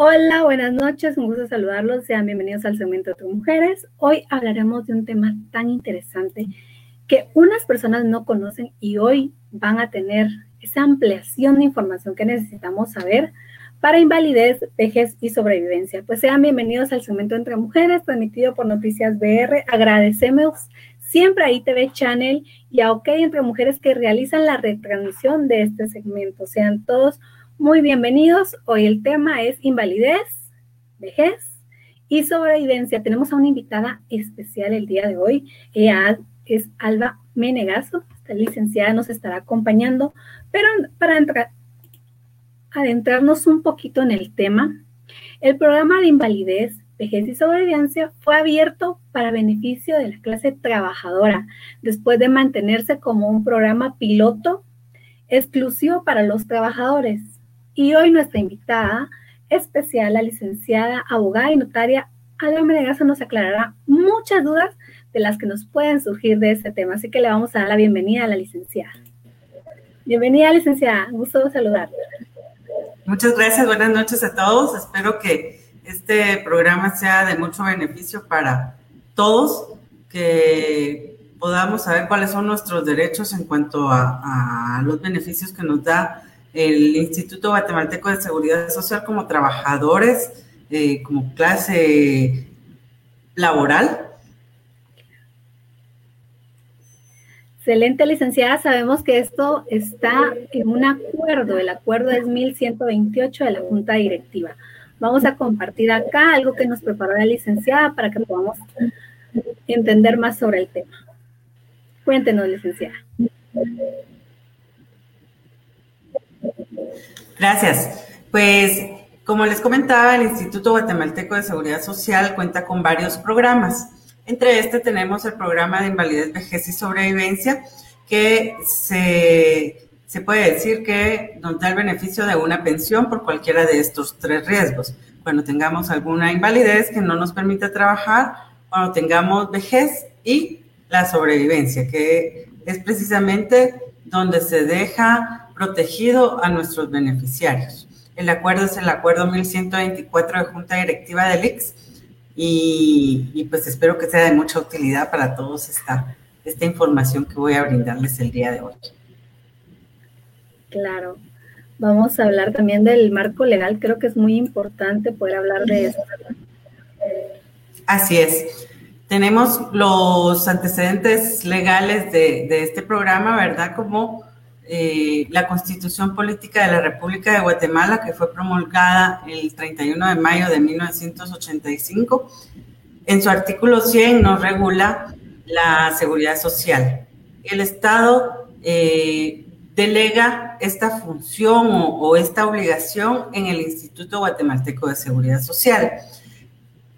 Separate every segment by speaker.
Speaker 1: Hola, buenas noches, un gusto saludarlos. Sean bienvenidos al segmento de Mujeres. Hoy hablaremos de un tema tan interesante que unas personas no conocen y hoy van a tener esa ampliación de información que necesitamos saber para invalidez, vejez y sobrevivencia. Pues sean bienvenidos al segmento Entre Mujeres, transmitido por Noticias BR. Agradecemos siempre a ITV Channel y a OK Entre Mujeres que realizan la retransmisión de este segmento. Sean todos muy bienvenidos. Hoy el tema es invalidez, vejez y sobrevivencia. Tenemos a una invitada especial el día de hoy. Ella es Alba Menegazo. Esta licenciada nos estará acompañando, pero para adentrarnos un poquito en el tema, el programa de invalidez, vejez y sobrevivencia fue abierto para beneficio de la clase trabajadora, después de mantenerse como un programa piloto exclusivo para los trabajadores. Y hoy nuestra invitada especial, la licenciada, abogada y notaria Alba Menegazo, nos aclarará muchas dudas de las que nos pueden surgir de este tema. Así que le vamos a dar la bienvenida a la licenciada. Bienvenida, licenciada. Gusto saludarla.
Speaker 2: Muchas gracias. Buenas noches a todos. Espero que este programa sea de mucho beneficio para todos, que podamos saber cuáles son nuestros derechos en cuanto a los beneficios que nos da el Instituto Guatemalteco de Seguridad Social como trabajadores, eh, como clase laboral.
Speaker 1: Excelente, licenciada. Sabemos que esto está en un acuerdo. El acuerdo es 1128 de la Junta Directiva. Vamos a compartir acá algo que nos preparó la licenciada para que podamos entender más sobre el tema. Cuéntenos, licenciada.
Speaker 2: Gracias. Pues como les comentaba, el Instituto Guatemalteco de Seguridad Social cuenta con varios programas. Entre este tenemos el programa de invalidez, vejez y sobrevivencia, que se, puede decir que nos da el beneficio de una pensión por cualquiera de estos tres riesgos. Cuando tengamos alguna invalidez que no nos permita trabajar, cuando tengamos vejez y la sobrevivencia, que es precisamente donde se deja protegido a nuestros beneficiarios. El acuerdo es el acuerdo 1124 de Junta Directiva del IX y, pues espero que sea de mucha utilidad para todos esta, esta información que voy a brindarles el día de hoy.
Speaker 1: Claro. Vamos a hablar también del marco legal. Creo que es muy importante poder hablar de eso.
Speaker 2: Así es. Tenemos los antecedentes legales de, de este programa, ¿verdad? Como eh, la Constitución Política de la República de Guatemala, que fue promulgada el 31 de mayo de 1985. En su artículo 100 nos regula la seguridad social. El Estado eh, delega esta función o, esta obligación en el Instituto Guatemalteco de Seguridad Social.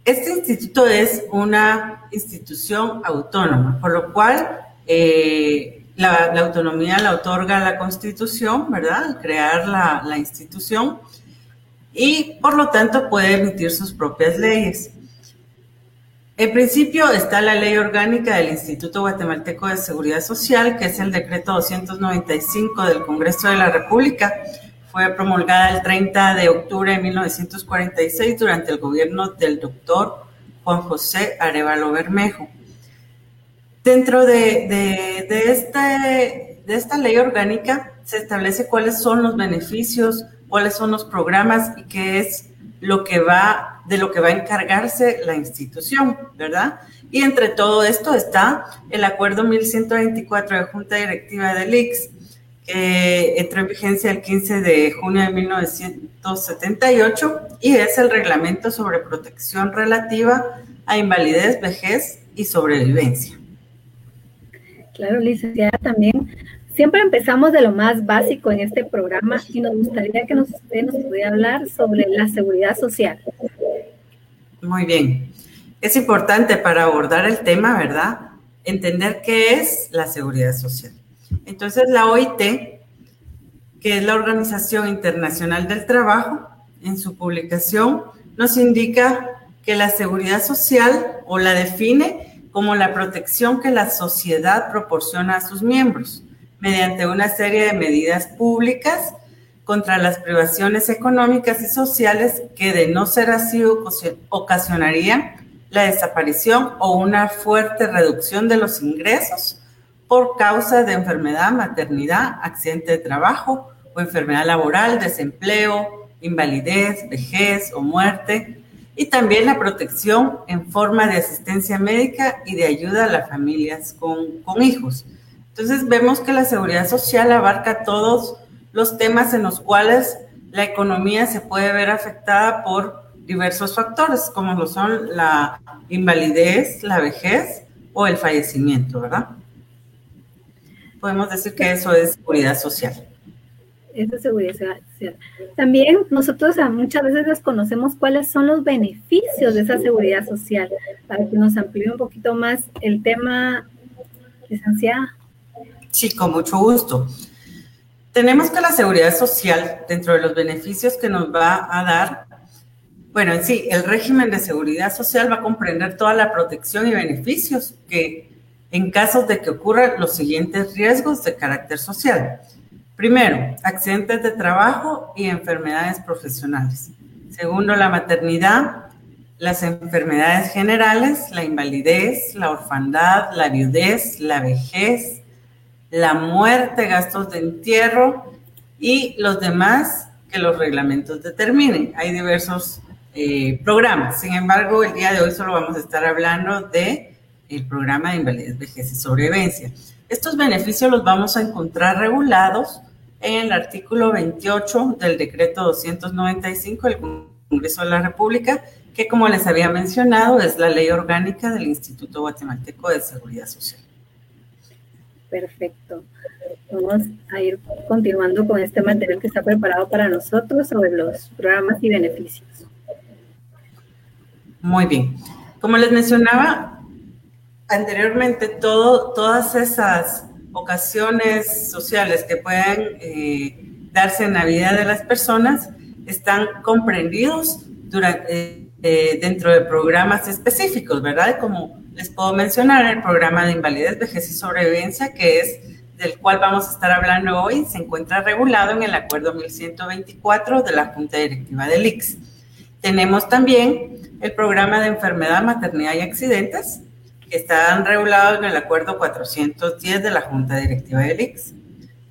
Speaker 2: Este instituto es una institución autónoma, por lo cual eh, la, autonomía la otorga la Constitución, ¿verdad? Al crear la, la institución y por lo tanto puede emitir sus propias leyes. En principio está la ley orgánica del Instituto Guatemalteco de Seguridad Social, que es el decreto 295 del Congreso de la República. Fue promulgada el 30 de octubre de 1946 durante el gobierno del doctor Juan José Arevalo Bermejo. Dentro de, este, esta ley orgánica se establece cuáles son los beneficios, cuáles son los programas y qué es lo que va, de lo que va a encargarse la institución, ¿verdad? Y entre todo esto está el acuerdo 1124 de Junta Directiva del IX, que entró en vigencia el 15 de junio de 1978 y es el reglamento sobre protección relativa a invalidez, vejez y sobrevivencia.
Speaker 1: Claro, licenciada, también siempre empezamos de lo más básico en este programa y nos gustaría que nos, usted nos pudiera hablar sobre la seguridad social.
Speaker 2: Muy bien. Es importante para abordar el tema, ¿verdad? Entender qué es la seguridad social. Entonces, la OIT, que es la Organización Internacional del Trabajo, en su publicación nos indica que la seguridad social o la define como la protección que la sociedad proporciona a sus miembros mediante una serie de medidas públicas contra las privaciones económicas y sociales que de no ser así ocasionarían la desaparición o una fuerte reducción de los ingresos por causa de enfermedad, maternidad, accidente de trabajo o enfermedad laboral, desempleo, invalidez, vejez o muerte, y también la protección en forma de asistencia médica y de ayuda a las familias con, con hijos. Entonces vemos que la seguridad social abarca todos los temas en los cuales la economía se puede ver afectada por diversos factores, como lo son la invalidez, la vejez o el fallecimiento, ¿verdad? Podemos decir que eso es seguridad social.
Speaker 1: Eso es seguridad social. También nosotros muchas veces desconocemos cuáles son los beneficios de esa seguridad social. Para que nos amplíe un poquito más el tema, licenciada.
Speaker 2: Sí, con mucho gusto. Tenemos que la seguridad social, dentro de los beneficios que nos va a dar, bueno, en sí, el régimen de seguridad social va a comprender toda la protección y beneficios que en caso de que ocurran los siguientes riesgos de carácter social. Primero, accidentes de trabajo y enfermedades profesionales. Segundo, la maternidad, las enfermedades generales, la invalidez, la orfandad, la viudez, la vejez, la muerte, gastos de entierro y los demás que los reglamentos determinen. Hay diversos eh, programas. Sin embargo, el día de hoy solo vamos a estar hablando de el programa de invalidez, vejez y sobrevivencia. Estos beneficios los vamos a encontrar regulados en el artículo 28 del decreto 295 del Congreso de la República, que como les había mencionado es la ley orgánica del Instituto Guatemalteco de Seguridad Social.
Speaker 1: Perfecto. Vamos a ir continuando con este material que está preparado para nosotros sobre los programas y beneficios.
Speaker 2: Muy bien. Como les mencionaba anteriormente, todo, todas esas ocasiones sociales que pueden eh, darse en la vida de las personas están comprendidos durante, eh, dentro de programas específicos, ¿verdad? Como les puedo mencionar el programa de invalidez, vejez y sobrevivencia, que es del cual vamos a estar hablando hoy, se encuentra regulado en el Acuerdo 1124 de la Junta Directiva del IX. Tenemos también el programa de enfermedad, maternidad y accidentes, que están regulados en el Acuerdo 410 de la Junta Directiva del IX.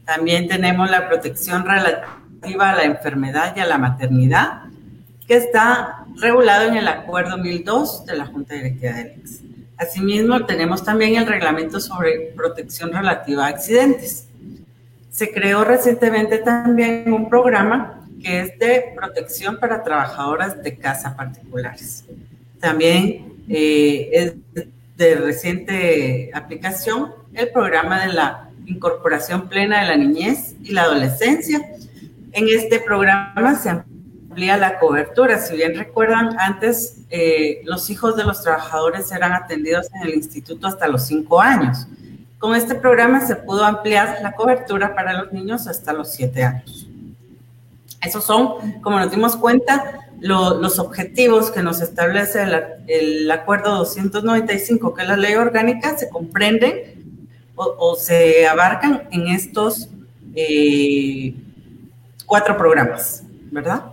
Speaker 2: También tenemos la protección relativa a la enfermedad y a la maternidad, que está regulado en el Acuerdo 1002 de la Junta Directiva del IX. Asimismo, tenemos también el reglamento sobre protección relativa a accidentes. Se creó recientemente también un programa que es de protección para trabajadoras de casa particulares. También eh, es de reciente aplicación el programa de la incorporación plena de la niñez y la adolescencia. En este programa se la cobertura. Si bien recuerdan, antes eh, los hijos de los trabajadores eran atendidos en el instituto hasta los cinco años. Con este programa se pudo ampliar la cobertura para los niños hasta los siete años. Esos son, como nos dimos cuenta, los objetivos que nos establece el, Acuerdo 295, que es la ley orgánica, se comprenden o, se abarcan en estos eh, cuatro programas, ¿verdad?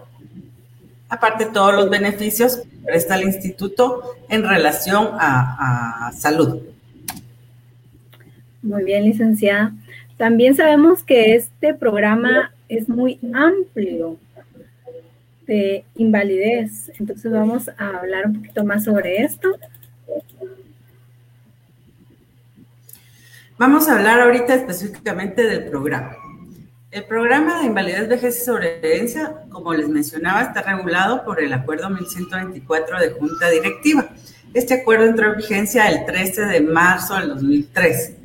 Speaker 2: aparte todos los beneficios que presta el instituto en relación a, salud.
Speaker 1: Muy bien, licenciada. También sabemos que este programa es muy amplio de invalidez. Entonces vamos a hablar un poquito más sobre esto.
Speaker 2: Vamos a hablar ahorita específicamente del programa. El programa de invalidez, vejez y sobrevivencia, como les mencionaba, está regulado por el Acuerdo 1124 de Junta Directiva. Este acuerdo entró en vigencia el 13 de marzo del 2013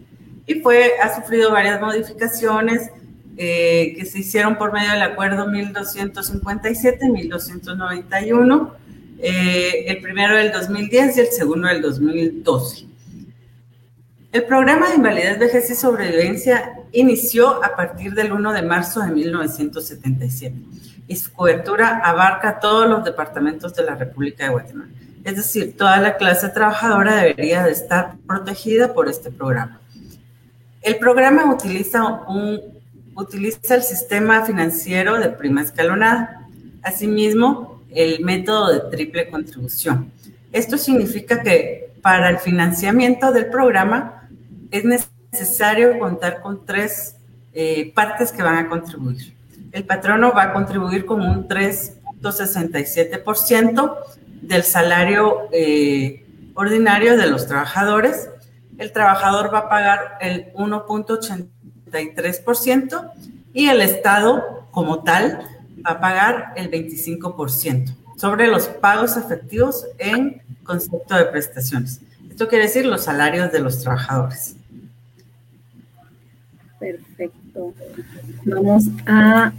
Speaker 2: y fue, ha sufrido varias modificaciones eh, que se hicieron por medio del Acuerdo 1257 1291, eh, el primero del 2010 y el segundo del 2012. El programa de invalidez, vejez y sobrevivencia inició a partir del 1 de marzo de 1977 y su cobertura abarca todos los departamentos de la República de Guatemala. Es decir, toda la clase trabajadora debería de estar protegida por este programa. El programa utiliza un utiliza el sistema financiero de prima escalonada. Asimismo, el método de triple contribución. Esto significa que para el financiamiento del programa es necesario contar con tres eh, partes que van a contribuir. El patrono va a contribuir con un 3.67% del salario eh, ordinario de los trabajadores. El trabajador va a pagar el 1.83% y el Estado como tal va a pagar el 25% sobre los pagos efectivos en concepto de prestaciones. Esto quiere decir los salarios de los trabajadores.
Speaker 1: Perfecto. Vamos a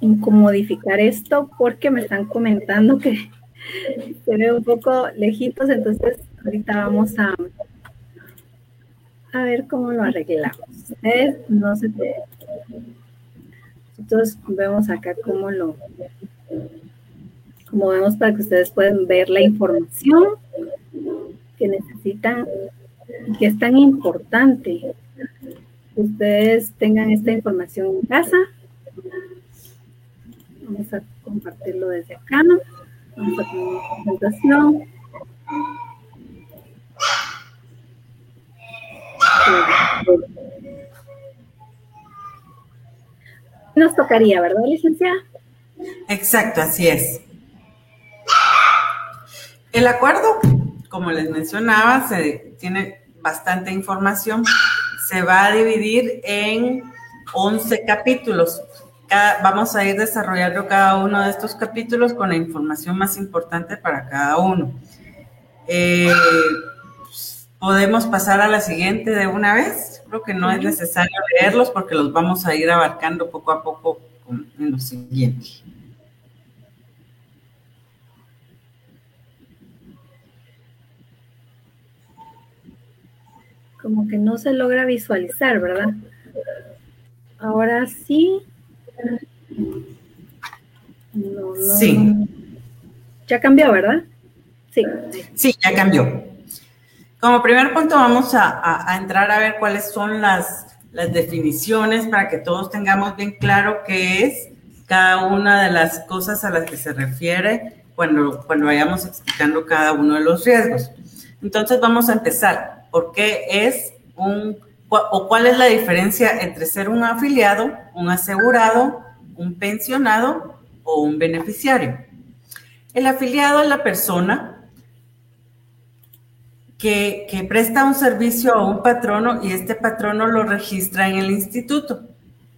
Speaker 1: incomodificar esto porque me están comentando que se ve un poco lejitos, entonces ahorita vamos a, a ver cómo lo arreglamos. No se te... Entonces vemos acá cómo lo, como vemos para que ustedes puedan ver la información que necesitan y que es tan importante ustedes tengan esta información en casa. Vamos a compartirlo desde acá. Vamos a poner una presentación. Nos tocaría, ¿verdad, licenciada?
Speaker 2: Exacto, así es. El acuerdo, como les mencionaba, se tiene bastante información. Se va a dividir en 11 capítulos. vamos a ir desarrollando cada uno de estos capítulos con la información más importante para cada uno. Eh, Podemos pasar a la siguiente de una vez. Creo que no es necesario leerlos porque los vamos a ir abarcando poco a poco en los siguientes.
Speaker 1: como que no se logra visualizar, ¿verdad? Ahora sí.
Speaker 2: sí.
Speaker 1: Ya cambió, ¿verdad?
Speaker 2: Sí. Sí, ya cambió. Como primer punto vamos a, entrar a ver cuáles son las, las definiciones para que todos tengamos bien claro qué es cada una de las cosas a las que se refiere cuando, cuando vayamos explicando cada uno de los riesgos. Entonces vamos a empezar por qué es un, o cuál es la diferencia entre ser un afiliado, un asegurado, un pensionado o un beneficiario. El afiliado es la persona que, presta un servicio a un patrono y este patrono lo registra en el instituto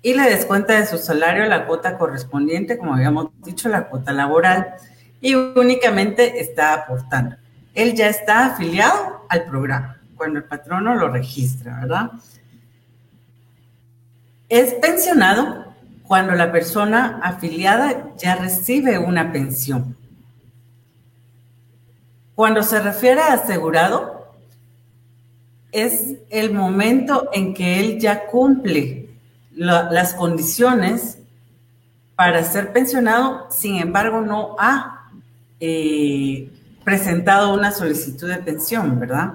Speaker 2: y le descuenta de su salario la cuota correspondiente, como habíamos dicho, la cuota laboral, y únicamente está aportando. Él ya está afiliado al programa cuando el patrono lo registra, ¿verdad? Es pensionado cuando la persona afiliada ya recibe una pensión. Cuando se refiere a asegurado, es el momento en que él ya cumple las condiciones para ser pensionado, sin embargo no ha eh, presentado una solicitud de pensión, ¿verdad?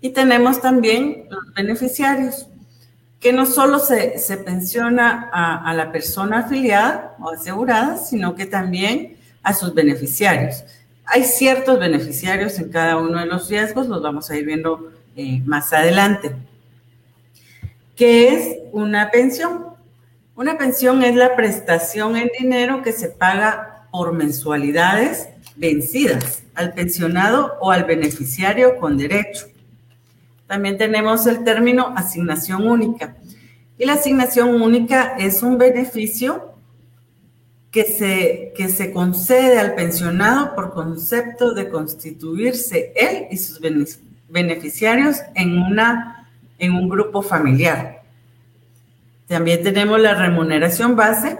Speaker 2: Y tenemos también los beneficiarios, que no solo se, se pensiona a, a, la persona afiliada o asegurada, sino que también a sus beneficiarios. Hay ciertos beneficiarios en cada uno de los riesgos, los vamos a ir viendo eh, más adelante. ¿Qué es una pensión? Una pensión es la prestación en dinero que se paga por mensualidades vencidas al pensionado o al beneficiario con derecho. También tenemos el término asignación única. Y la asignación única es un beneficio que se, que se concede al pensionado por concepto de constituirse él y sus beneficiarios en, una, en un grupo familiar. También tenemos la remuneración base,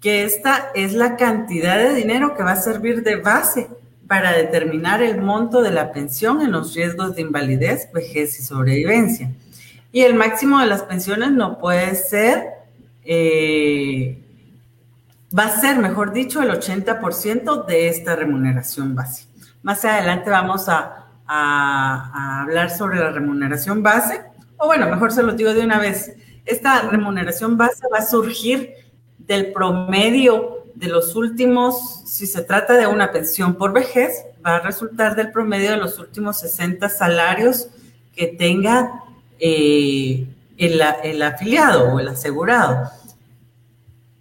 Speaker 2: que esta es la cantidad de dinero que va a servir de base para determinar el monto de la pensión en los riesgos de invalidez, vejez y sobrevivencia. Y el máximo de las pensiones no puede ser, eh, va a ser, mejor dicho, el 80% de esta remuneración base. Más adelante vamos a, a, hablar sobre la remuneración base, o bueno, mejor se lo digo de una vez. Esta remuneración base va a surgir del promedio de los últimos, si se trata de una pensión por vejez, va a resultar del promedio de los últimos 60 salarios que tenga eh, el, el afiliado o el asegurado.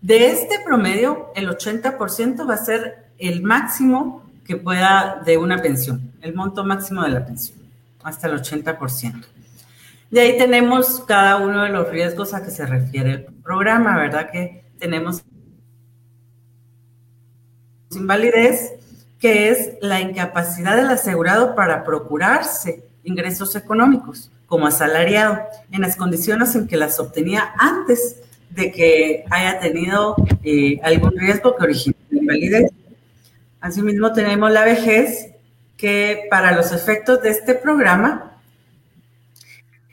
Speaker 2: De este promedio, el 80% va a ser el máximo que pueda de una pensión, el monto máximo de la pensión, hasta el 80%. De ahí tenemos cada uno de los riesgos a que se refiere el programa, ¿verdad? Que tenemos invalidez, que es la incapacidad del asegurado para procurarse ingresos económicos como asalariado en las condiciones en que las obtenía antes de que haya tenido eh, algún riesgo que origine invalidez. Asimismo, tenemos la vejez, que para los efectos de este programa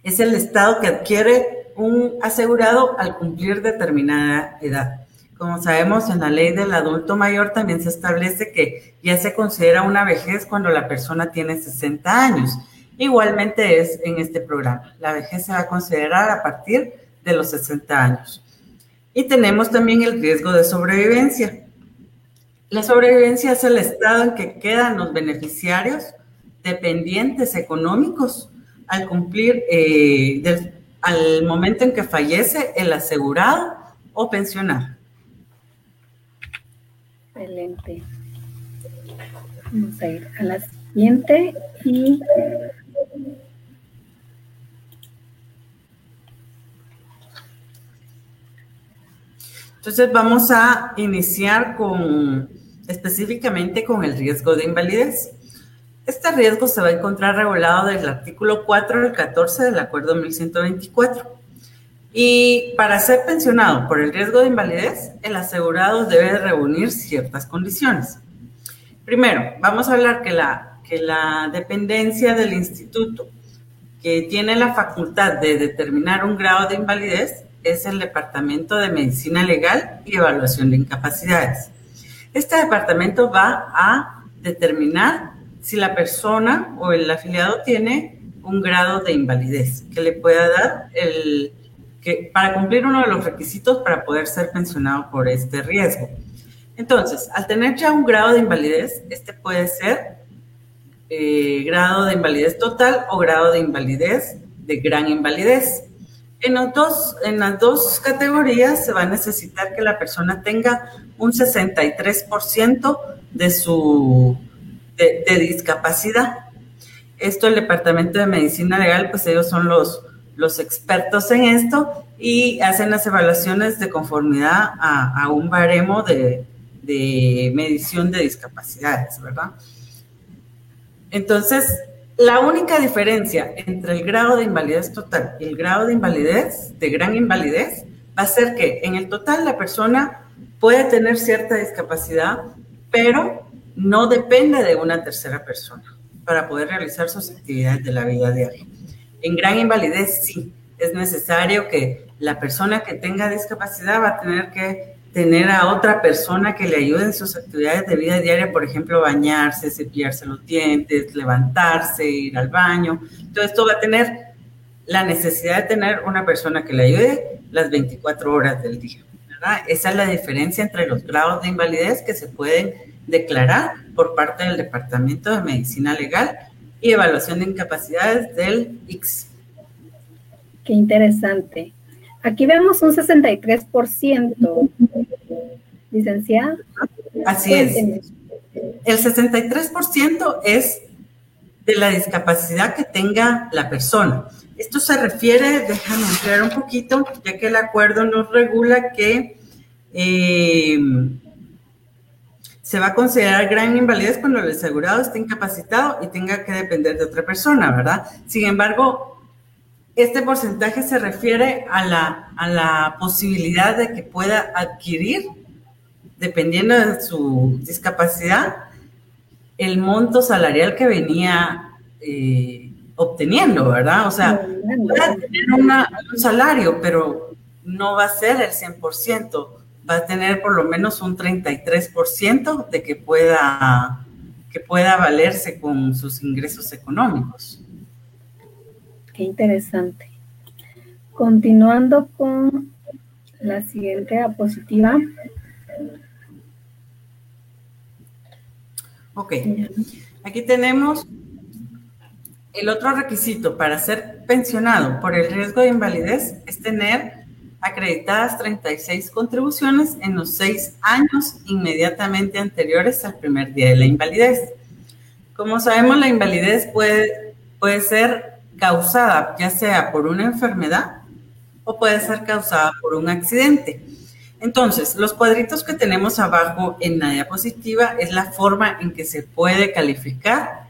Speaker 2: es el estado que adquiere un asegurado al cumplir determinada edad. Como sabemos, en la ley del adulto mayor también se establece que ya se considera una vejez cuando la persona tiene 60 años. Igualmente es en este programa. La vejez se va a considerar a partir de los 60 años. Y tenemos también el riesgo de sobrevivencia. La sobrevivencia es el estado en que quedan los beneficiarios dependientes económicos al cumplir, eh, al momento en que fallece el asegurado o pensionado.
Speaker 1: Excelente. Vamos a ir a la siguiente y
Speaker 2: Entonces vamos a iniciar con específicamente con el riesgo de invalidez. Este riesgo se va a encontrar regulado del artículo 4 al 14 del Acuerdo 1124. Y para ser pensionado por el riesgo de invalidez, el asegurado debe reunir ciertas condiciones. Primero, vamos a hablar que la, que la dependencia del instituto que tiene la facultad de determinar un grado de invalidez es el Departamento de Medicina Legal y Evaluación de Incapacidades. Este departamento va a determinar si la persona o el afiliado tiene un grado de invalidez que le pueda dar el que para cumplir uno de los requisitos para poder ser pensionado por este riesgo. Entonces, al tener ya un grado de invalidez, este puede ser eh, grado de invalidez total o grado de invalidez de gran invalidez. En, dos, en las dos categorías se va a necesitar que la persona tenga un 63% de su de, discapacidad. Esto el Departamento de Medicina Legal, pues ellos son los, los expertos en esto y hacen las evaluaciones de conformidad a, un baremo de, de medición de discapacidades, ¿verdad? Entonces, la única diferencia entre el grado de invalidez total y el grado de invalidez, de gran invalidez, va a ser que en el total la persona puede tener cierta discapacidad, pero no depende de una tercera persona para poder realizar sus actividades de la vida diaria. En gran invalidez sí, es necesario que la persona que tenga discapacidad va a tener que tener a otra persona que le ayude en sus actividades de vida diaria, por ejemplo, bañarse, cepillarse los dientes, levantarse, ir al baño. Todo esto va a tener la necesidad de tener una persona que le ayude las 24 horas del día. Esa es la diferencia entre los grados de invalidez que se pueden declarar por parte del Departamento de Medicina Legal y Evaluación de Incapacidades del IX.
Speaker 1: Qué interesante. Aquí vemos un 63%, licenciada.
Speaker 2: Así es. El 63% es de la discapacidad que tenga la persona. Esto se refiere, déjame entrar un poquito, ya que el acuerdo nos regula que eh, se va a considerar gran invalidez cuando el asegurado esté incapacitado y tenga que depender de otra persona, ¿verdad? Sin embargo, este porcentaje se refiere a la, a la posibilidad de que pueda adquirir, dependiendo de su discapacidad, el monto salarial que venía eh, obteniendo, ¿verdad? O sea, puede tener un salario, pero no va a ser el 100%, va a tener por lo menos un 33% de que pueda, que pueda valerse con sus ingresos económicos
Speaker 1: interesante. Continuando con la siguiente diapositiva.
Speaker 2: Ok, aquí tenemos el otro requisito para ser pensionado por el riesgo de invalidez es tener acreditadas 36 contribuciones en los seis años inmediatamente anteriores al primer día de la invalidez. Como sabemos, la invalidez puede, puede ser causada ya sea por una enfermedad o puede ser causada por un accidente. Entonces, los cuadritos que tenemos abajo en la diapositiva es la forma en que se puede calificar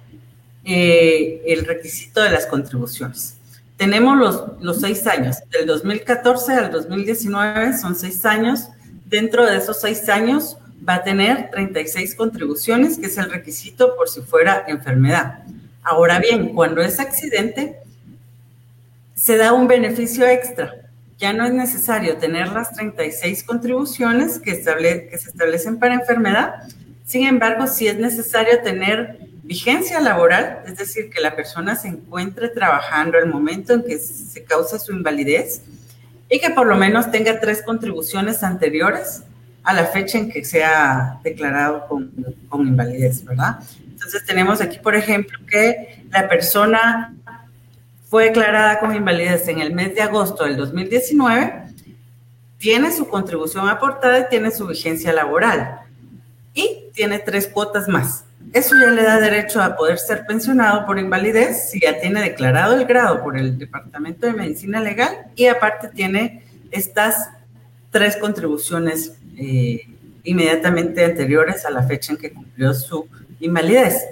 Speaker 2: eh, el requisito de las contribuciones. Tenemos los, los seis años, del 2014 al 2019 son seis años. Dentro de esos seis años va a tener 36 contribuciones, que es el requisito por si fuera enfermedad. Ahora bien, cuando es accidente, se da un beneficio extra. Ya no es necesario tener las 36 contribuciones que, que se establecen para enfermedad. Sin embargo, sí es necesario tener vigencia laboral, es decir, que la persona se encuentre trabajando el momento en que se causa su invalidez y que por lo menos tenga tres contribuciones anteriores a la fecha en que sea declarado con, con invalidez, ¿verdad? Entonces tenemos aquí, por ejemplo, que la persona fue declarada con invalidez en el mes de agosto del 2019, tiene su contribución aportada y tiene su vigencia laboral y tiene tres cuotas más. Eso ya le da derecho a poder ser pensionado por invalidez si ya tiene declarado el grado por el Departamento de Medicina Legal y aparte tiene estas tres contribuciones eh, inmediatamente anteriores a la fecha en que cumplió su invalidez.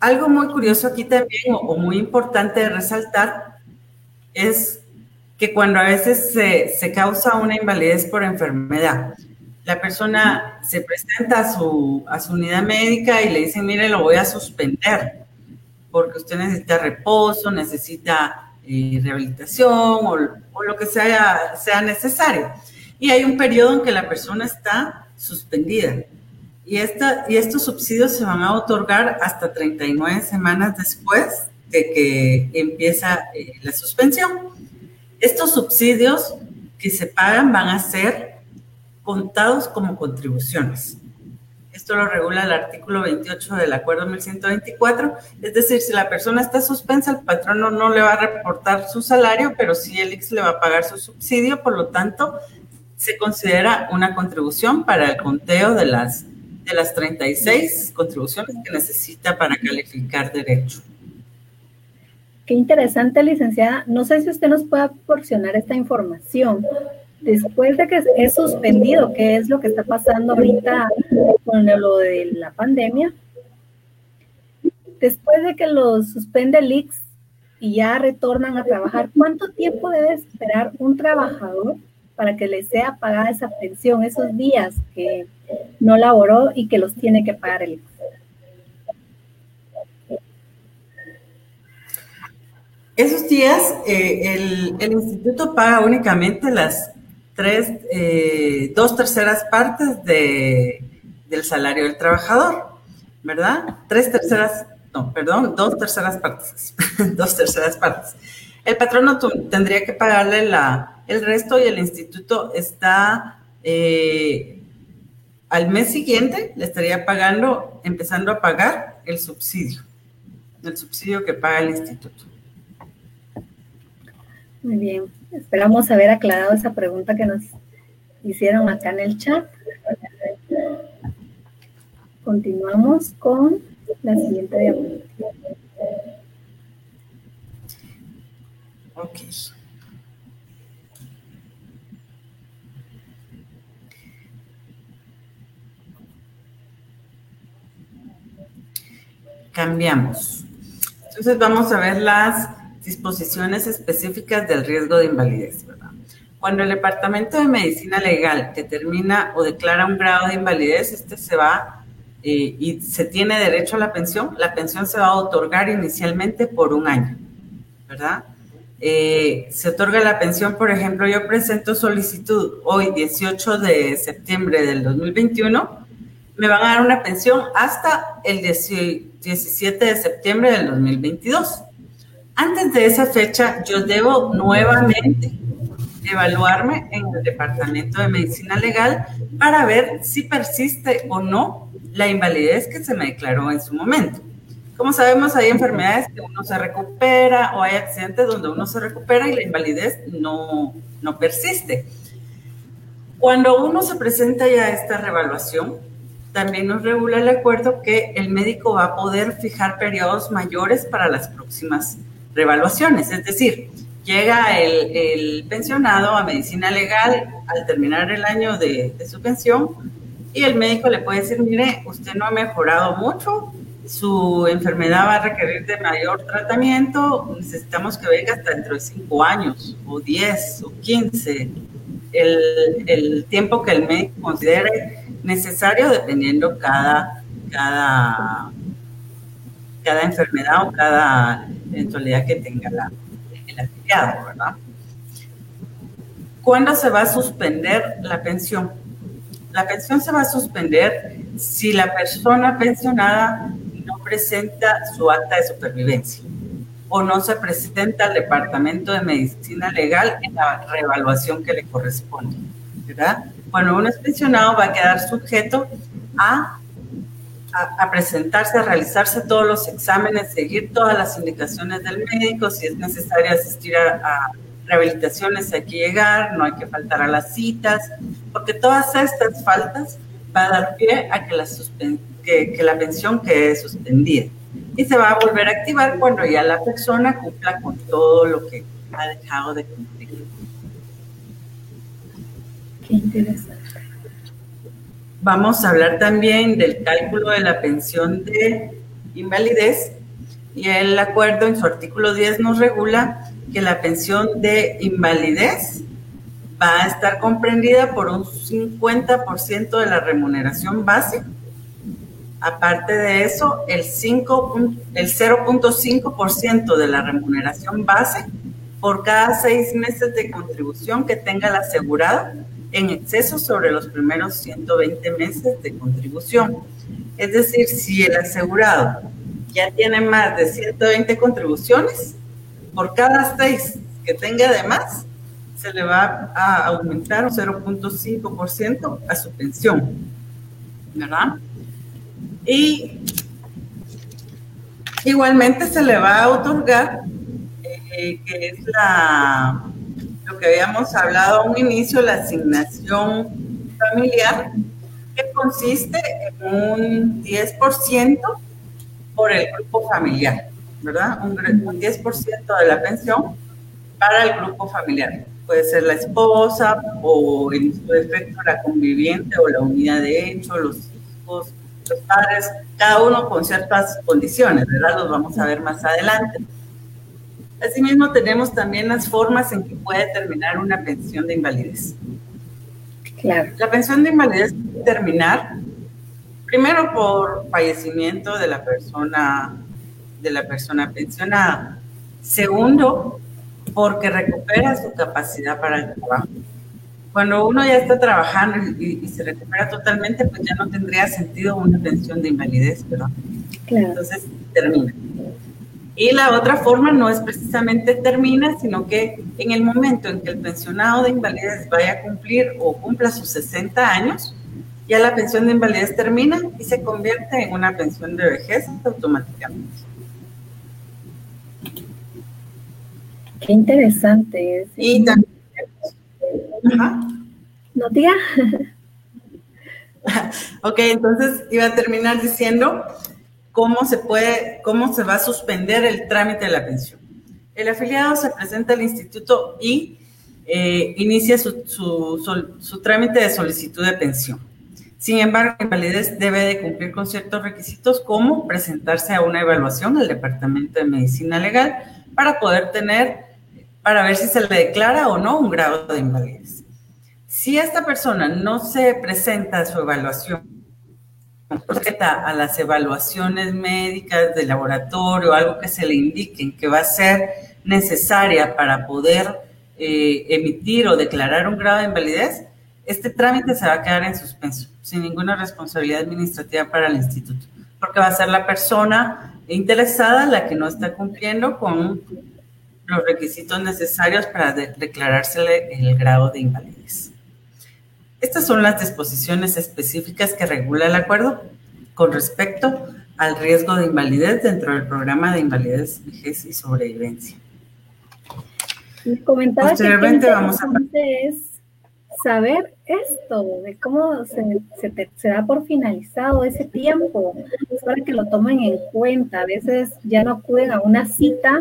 Speaker 2: Algo muy curioso aquí también, o, muy importante de resaltar, es que cuando a veces se, causa una invalidez por enfermedad, la persona se presenta a su, a su unidad médica y le dicen, mire, lo voy a suspender porque usted necesita reposo, necesita eh, rehabilitación o, lo que sea, sea necesario. Y hay un periodo en que la persona está suspendida. Y, esta, y estos subsidios se van a otorgar hasta 39 semanas después de que empieza eh, la suspensión. Estos subsidios que se pagan van a ser contados como contribuciones. Esto lo regula el artículo 28 del Acuerdo 1124. Es decir, si la persona está suspensa, el patrono no le va a reportar su salario, pero sí el IX le va a pagar su subsidio. Por lo tanto, se considera una contribución para el conteo de las de las 36 contribuciones que necesita para calificar derecho.
Speaker 1: Qué interesante, licenciada. No sé si usted nos puede proporcionar esta información. Después de que es suspendido, ¿qué es lo que está pasando ahorita con lo de la pandemia? Después de que lo suspende el IX y ya retornan a trabajar, ¿cuánto tiempo debe esperar un trabajador para que le sea pagada esa pensión, esos días que no laboró y que los tiene que pagar el
Speaker 2: Esos días eh, el, instituto paga únicamente las tres, eh, dos terceras partes de, del salario del trabajador, ¿verdad? Tres terceras, no, perdón, dos terceras partes, dos terceras partes. El patrono tendría que pagarle la, el resto y el instituto está eh, al mes siguiente, le estaría pagando, empezando a pagar el subsidio, el subsidio que paga el instituto.
Speaker 1: Muy bien, esperamos haber aclarado esa pregunta que nos hicieron acá en el chat. Continuamos con la siguiente diapositiva.
Speaker 2: Ok. Cambiamos. Entonces vamos a ver las disposiciones específicas del riesgo de invalidez. Cuando el Departamento de Medicina Legal determina o declara un grado de invalidez, este se va eh, y se tiene derecho a la pensión. La pensión se va a otorgar inicialmente por un año, ¿verdad? Eh, se otorga la pensión, por ejemplo, yo presento solicitud hoy, 18 de septiembre del 2021, me van a dar una pensión hasta el 17 de septiembre del 2022. Antes de esa fecha, yo debo nuevamente evaluarme en el Departamento de Medicina Legal para ver si persiste o no la invalidez que se me declaró en su momento. Como sabemos, hay enfermedades que uno se recupera o hay accidentes donde uno se recupera y la invalidez no, no persiste. Cuando uno se presenta ya a esta revaluación, también nos regula el acuerdo que el médico va a poder fijar periodos mayores para las próximas revaluaciones. Es decir, llega el, pensionado a medicina legal al terminar el año de, de, su pensión y el médico le puede decir, mire, usted no ha mejorado mucho, su enfermedad va a requerir de mayor tratamiento, necesitamos que venga hasta dentro de cinco años o diez o quince, el, el tiempo que el médico considere necesario dependiendo cada, cada, cada enfermedad o cada eventualidad que tenga la, ¿verdad? ¿Cuándo se va a suspender la pensión? La pensión se va a suspender si la persona pensionada no presenta su acta de supervivencia o no se presenta al Departamento de Medicina Legal en la reevaluación que le corresponde, ¿verdad? Uno es pensionado va a quedar sujeto a a, presentarse, a realizarse todos los exámenes, seguir todas las indicaciones del médico, si es necesario asistir a, rehabilitaciones hay que llegar, no hay que faltar a las citas, porque todas estas faltas van a dar pie a que la, que, que la pensión quede suspendida. Y se va a volver a activar cuando ya la persona cumpla con todo lo que ha dejado de cumplir.
Speaker 1: Qué interesante.
Speaker 2: Vamos a hablar también del cálculo de la pensión de invalidez y el acuerdo en su artículo 10 nos regula que la pensión de invalidez va a estar comprendida por un 50% de la remuneración base. Aparte de eso, el, el 0.5% de la remuneración base por cada seis meses de contribución que tenga el asegurado en exceso sobre los primeros 120 meses de contribución. Es decir, si el asegurado ya tiene más de 120 contribuciones, por cada seis que tenga de más, se le va a aumentar un 0.5% a su pensión. ¿Verdad? Y igualmente se le va a otorgar, eh, que es la lo que habíamos hablado a un inicio, la asignación familiar, que consiste en un 10% por el grupo familiar, ¿verdad? Un, 10% de la pensión para el grupo familiar. Puede ser la esposa o en su defecto la conviviente o la unidad de hecho, los hijos, padres, cada uno con ciertas condiciones, ¿verdad? Los vamos a ver más adelante. Asimismo, tenemos también las formas en que puede terminar una pensión de invalidez. Claro. La pensión de invalidez puede terminar primero por fallecimiento de la persona de la persona pensionada. Segundo, porque recupera su capacidad para el trabajo. Cuando uno ya está trabajando y, se recupera totalmente, pues ya no tendría sentido una pensión de invalidez, ¿verdad? Claro. Entonces termina. Y la otra forma no es precisamente termina, sino que en el momento en que el pensionado de invalidez vaya a cumplir o cumpla sus 60 años, ya la pensión de invalidez termina y se convierte en una pensión de vejez automáticamente.
Speaker 1: Qué interesante es.
Speaker 2: Y también...
Speaker 1: No, diga.
Speaker 2: ok, entonces iba a terminar diciendo cómo se puede, cómo se va a suspender el trámite de la pensión. El afiliado se presenta al instituto y eh, inicia su, su, trámite de solicitud de pensión. Sin embargo, la invalidez debe de cumplir con ciertos requisitos como presentarse a una evaluación del Departamento de Medicina Legal para poder tener, para ver si se le declara o no un grado de invalidez. Si esta persona no se presenta a su evaluación a las evaluaciones médicas de laboratorio, algo que se le indiquen que va a ser necesaria para poder eh, emitir o declarar un grado de invalidez, este trámite se va a quedar en suspenso, sin ninguna responsabilidad administrativa para el instituto, porque va a ser la persona interesada la que no está cumpliendo con los requisitos necesarios para declarársele el grado de invalidez. Estas son las disposiciones específicas que regula el acuerdo con respecto al riesgo de invalidez dentro del programa de invalidez, vejez y sobrevivencia.
Speaker 1: Comentaba Posteriormente vamos a es saber esto, de cómo se, se, da por finalizado ese tiempo, para que lo tomen en cuenta. A veces ya no acuden a una cita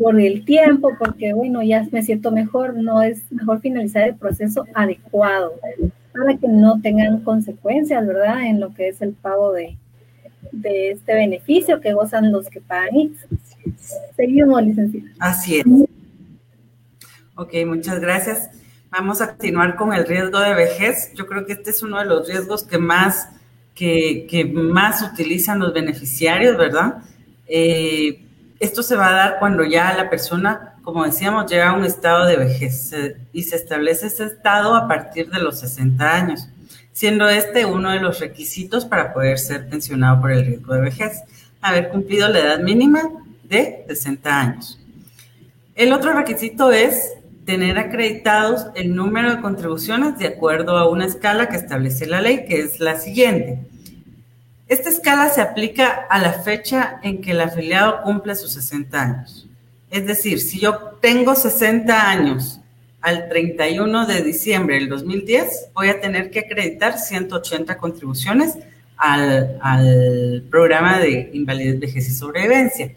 Speaker 1: por el tiempo, porque bueno, ya me siento mejor, no es mejor finalizar el proceso adecuado para que no tengan consecuencias, ¿verdad? En lo que es el pago de, de este beneficio que gozan los que pagan Seguimos, licenciada.
Speaker 2: Así es. Ok, muchas gracias. Vamos a continuar con el riesgo de vejez. Yo creo que este es uno de los riesgos que más, que, que más utilizan los beneficiarios, ¿verdad? Eh, esto se va a dar cuando ya la persona, como decíamos, llega a un estado de vejez y se establece ese estado a partir de los 60 años, siendo este uno de los requisitos para poder ser pensionado por el riesgo de vejez, haber cumplido la edad mínima de 60 años. El otro requisito es tener acreditados el número de contribuciones de acuerdo a una escala que establece la ley, que es la siguiente. Esta escala se aplica a la fecha en que el afiliado cumple sus 60 años. Es decir, si yo tengo 60 años al 31 de diciembre del 2010, voy a tener que acreditar 180 contribuciones al, programa de invalidez, vejez y sobrevivencia.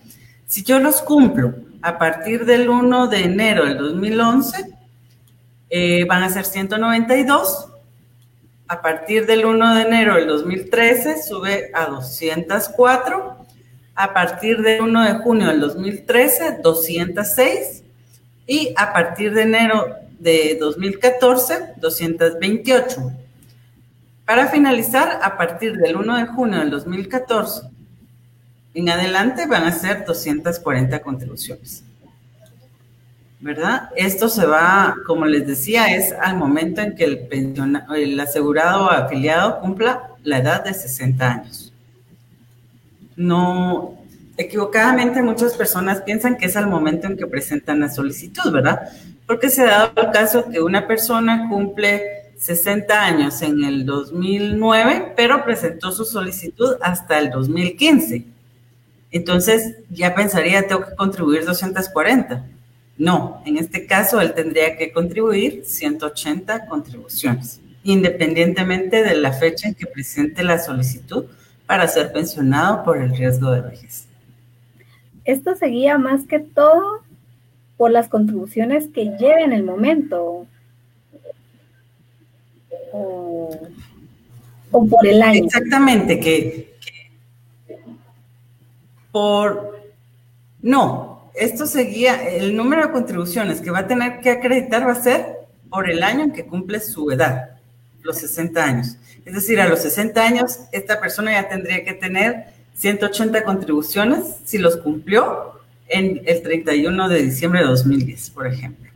Speaker 2: Si yo los cumplo a partir del 1 de enero del 2011, eh, van a ser 192 a partir del 1 de enero del 2013 sube a 204. A partir del 1 de junio del 2013, 206. Y a partir de enero de 2014, 228. Para finalizar, a partir del 1 de junio del 2014 en adelante van a ser 240 contribuciones. ¿Verdad? Esto se va, como les decía, es al momento en que el, asegurado o afiliado cumpla la edad de 60 años. No, equivocadamente muchas personas piensan que es al momento en que presentan la solicitud, ¿verdad? Porque se ha dado el caso que una persona cumple 60 años en el 2009, pero presentó su solicitud hasta el 2015. Entonces ya pensaría, tengo que contribuir 240 no, en este caso él tendría que contribuir 180 contribuciones, independientemente de la fecha en que presente la solicitud para ser pensionado por el riesgo de vejez.
Speaker 1: Esto seguía más que todo por las contribuciones que lleve en el momento. O, por el año.
Speaker 2: Exactamente, que por... No, esto seguía, el número de contribuciones que va a tener que acreditar va a ser por el año en que cumple su edad, los 60 años. Es decir, a los 60 años, esta persona ya tendría que tener 180 contribuciones si los cumplió en el 31 de diciembre de 2010, por ejemplo.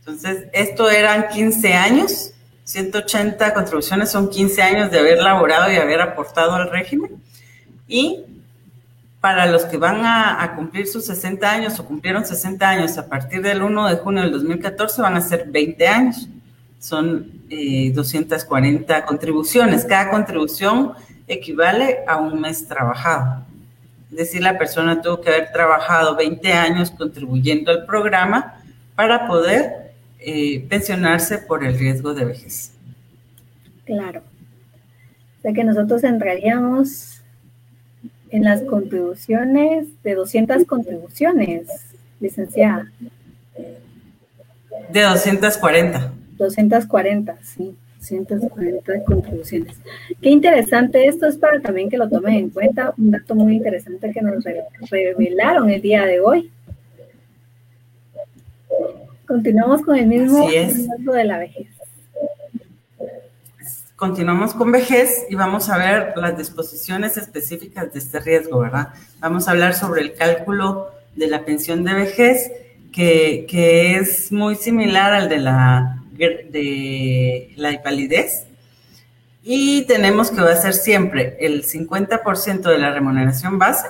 Speaker 2: Entonces, esto eran 15 años, 180 contribuciones son 15 años de haber laborado y haber aportado al régimen. Y para los que van a, cumplir sus 60 años o cumplieron 60 años a partir del 1 de junio del 2014 van a ser 20 años. Son 240 eh, contribuciones. Cada contribución equivale a un mes trabajado. Es decir, la persona tuvo que haber trabajado 20 años contribuyendo al programa para poder eh, pensionarse por el riesgo de vejez.
Speaker 1: Claro. O sea que nosotros entraríamos en las contribuciones de 200 contribuciones, licenciada.
Speaker 2: De 240.
Speaker 1: 240, sí. 240 contribuciones. Qué interesante esto es para también que lo tomen en cuenta, un dato muy interesante que nos revelaron el día de hoy. Continuamos con el mismo de la vejez.
Speaker 2: Continuamos con vejez y vamos a ver las disposiciones específicas de este riesgo, ¿verdad? Vamos a hablar sobre el cálculo de la pensión de vejez, que, es muy similar al de la, de la invalidez. Y tenemos que va a ser siempre el 50% de la remuneración base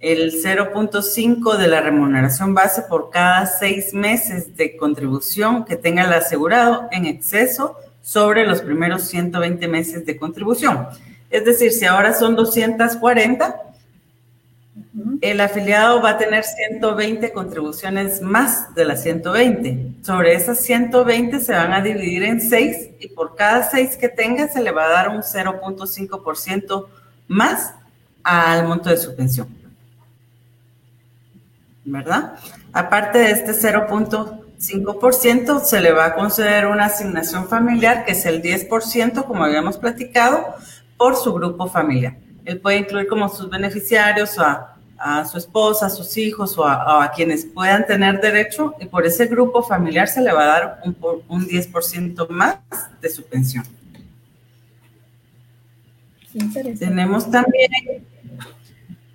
Speaker 2: el 0.5 de la remuneración base por cada seis meses de contribución que tenga el asegurado en exceso sobre los primeros 120 meses de contribución. Es decir, si ahora son 240, el afiliado va a tener 120 contribuciones más de las 120. Sobre esas 120 se van a dividir en 6 y por cada 6 que tenga se le va a dar un 0.5% más al monto de su pensión. ¿Verdad? Aparte de este 0.5%, se le va a conceder una asignación familiar, que es el 10%, como habíamos platicado, por su grupo familiar. Él puede incluir como sus beneficiarios a, a su esposa, a sus hijos o a, quienes puedan tener derecho y por ese grupo familiar se le va a dar un, un 10% más de su pensión. Tenemos también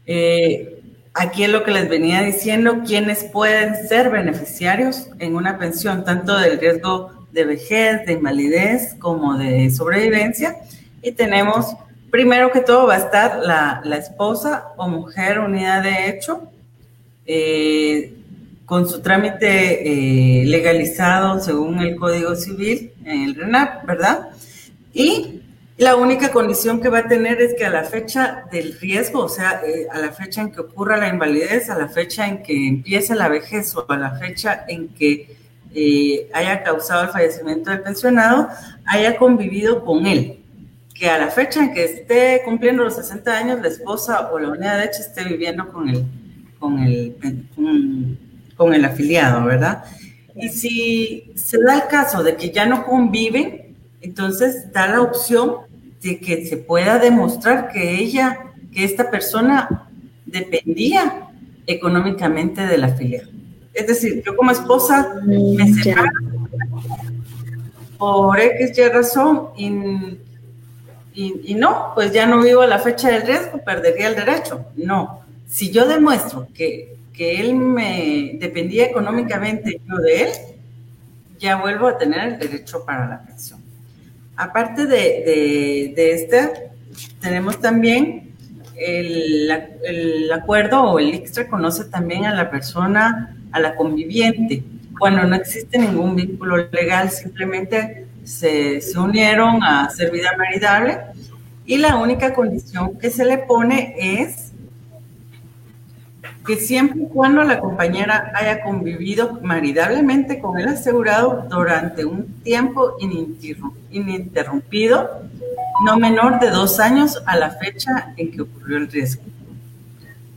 Speaker 2: eh, aquí es lo que les venía diciendo, quienes pueden ser beneficiarios en una pensión, tanto del riesgo de vejez, de invalidez, como de sobrevivencia. Y tenemos, primero que todo, va a estar la, esposa o mujer unida de hecho, eh, con su trámite eh, legalizado según el Código Civil, el RENAP, ¿verdad? Y la única condición que va a tener es que a la fecha del riesgo, o sea, eh, a la fecha en que ocurra la invalidez, a la fecha en que empiece la vejez o a la fecha en que eh, haya causado el fallecimiento del pensionado, haya convivido con él. Que a la fecha en que esté cumpliendo los 60 años, la esposa o la unidad de hecho esté viviendo con el, con el, con el afiliado, ¿verdad? Y si se da el caso de que ya no conviven, entonces da la opción de que se pueda demostrar que ella, que esta persona dependía económicamente de la filial. Es decir, yo como esposa me mm, separo por X y razón y, y, no, pues ya no vivo a la fecha del riesgo, perdería el derecho. No, si yo demuestro que, que él me dependía económicamente yo de él, ya vuelvo a tener el derecho para la pensión. Aparte de, este, tenemos también el, acuerdo o el IX reconoce también a la persona, a la conviviente. Cuando no existe ningún vínculo legal, simplemente se, se unieron a hacer vida maridable y la única condición que se le pone es que siempre y cuando la compañera haya convivido maridablemente con el asegurado durante un tiempo ininterrumpido, no menor de dos años a la fecha en que ocurrió el riesgo.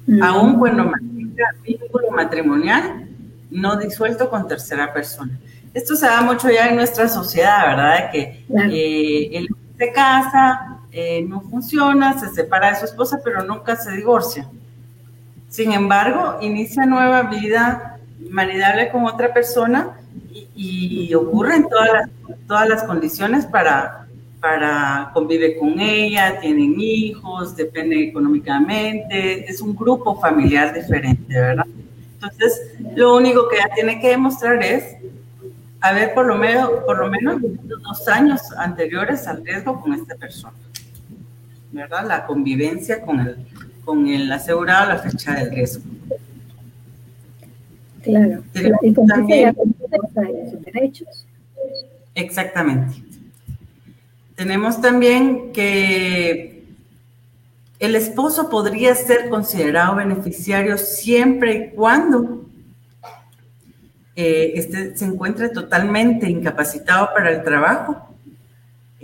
Speaker 2: Mm. Aún cuando mantenga vínculo matrimonial no disuelto con tercera persona. Esto se da mucho ya en nuestra sociedad, ¿verdad? Que eh, él se casa, eh, no funciona, se separa de su esposa, pero nunca se divorcia. Sin embargo, inicia nueva vida maridable con otra persona y, ocurren todas las, todas las condiciones para, para convive con ella, tienen hijos, depende económicamente, es un grupo familiar diferente, ¿verdad? Entonces, lo único que ella tiene que demostrar es haber por lo menos, por lo menos dos años anteriores al riesgo con esta persona, ¿verdad? La convivencia con el, con el asegurado la fecha del riesgo.
Speaker 1: Claro, y con también, sus derechos.
Speaker 2: Exactamente. Tenemos también que el esposo podría ser considerado beneficiario siempre y cuando eh, este se encuentre totalmente incapacitado para el trabajo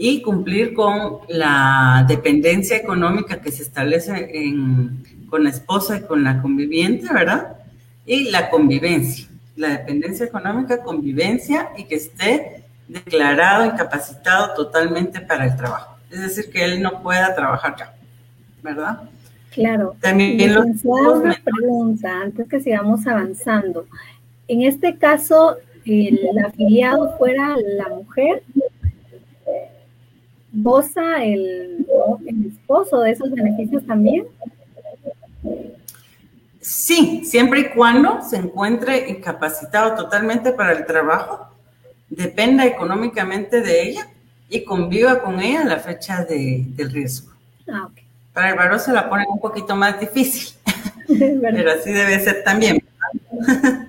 Speaker 2: y cumplir con la dependencia económica que se establece con la esposa y con la conviviente, ¿verdad? Y la convivencia, la dependencia económica, convivencia y que esté declarado incapacitado totalmente para el trabajo. Es decir, que él no pueda trabajar ya, ¿verdad?
Speaker 1: Claro. También los una pregunta antes que sigamos avanzando. En este caso, el afiliado fuera la mujer, ¿Goza el, esposo de esos beneficios también?
Speaker 2: Sí, siempre y cuando se encuentre incapacitado totalmente para el trabajo, dependa económicamente de ella y conviva con ella a la fecha de, del riesgo. Ah, Para el varón se la pone un poquito más difícil. Pero así debe ser también.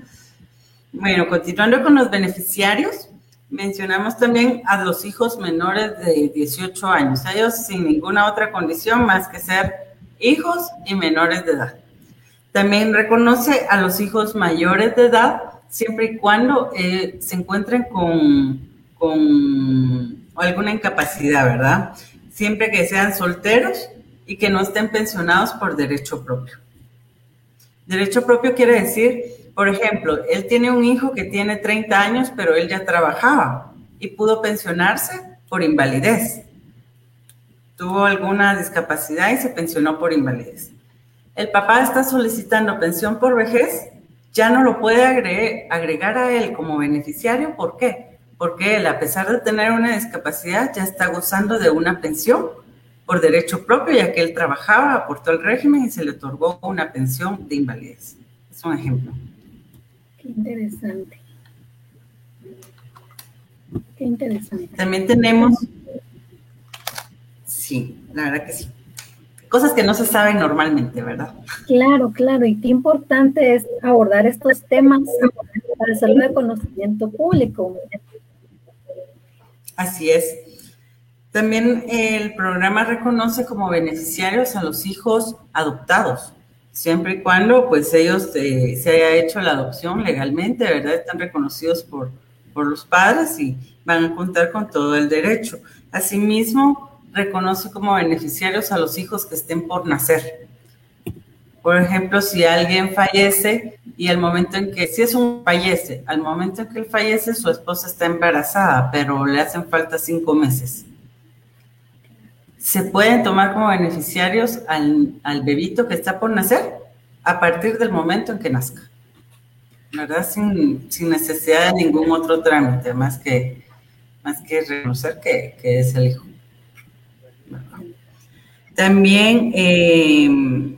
Speaker 2: bueno, continuando con los beneficiarios, mencionamos también a los hijos menores de 18 años, ellos sin ninguna otra condición más que ser hijos y menores de edad. También reconoce a los hijos mayores de edad siempre y cuando eh, se encuentren con, con alguna incapacidad, ¿verdad? Siempre que sean solteros y que no estén pensionados por derecho propio. Derecho propio quiere decir, por ejemplo, él tiene un hijo que tiene 30 años, pero él ya trabajaba y pudo pensionarse por invalidez. Tuvo alguna discapacidad y se pensionó por invalidez el papá está solicitando pensión por vejez, ya no lo puede agregar, a él como beneficiario. ¿Por qué? Porque él, a pesar de tener una discapacidad, ya está gozando de una pensión por derecho propio, ya que él trabajaba, aportó al régimen y se le otorgó una pensión de invalidez. Es un ejemplo.
Speaker 1: Qué interesante. Qué interesante.
Speaker 2: También tenemos, sí, la verdad que sí cosas que no se saben normalmente, ¿verdad?
Speaker 1: Claro, claro, y qué importante es abordar estos temas para hacerlo de conocimiento público.
Speaker 2: Así es. También el programa reconoce como beneficiarios a los hijos adoptados, siempre y cuando pues ellos eh, se haya hecho la adopción legalmente, ¿verdad? Están reconocidos por, por los padres y van a contar con todo el derecho. Asimismo, reconoce como beneficiarios a los hijos que estén por nacer. Por ejemplo, si alguien fallece y al momento en que, si es un fallece, al momento en que él fallece, su esposa está embarazada, pero le hacen falta cinco meses. Se pueden tomar como beneficiarios al, al bebito que está por nacer a partir del momento en que nazca. ¿Verdad? Sin, sin necesidad de ningún otro trámite, más que, más que reconocer que, que es el hijo. También eh,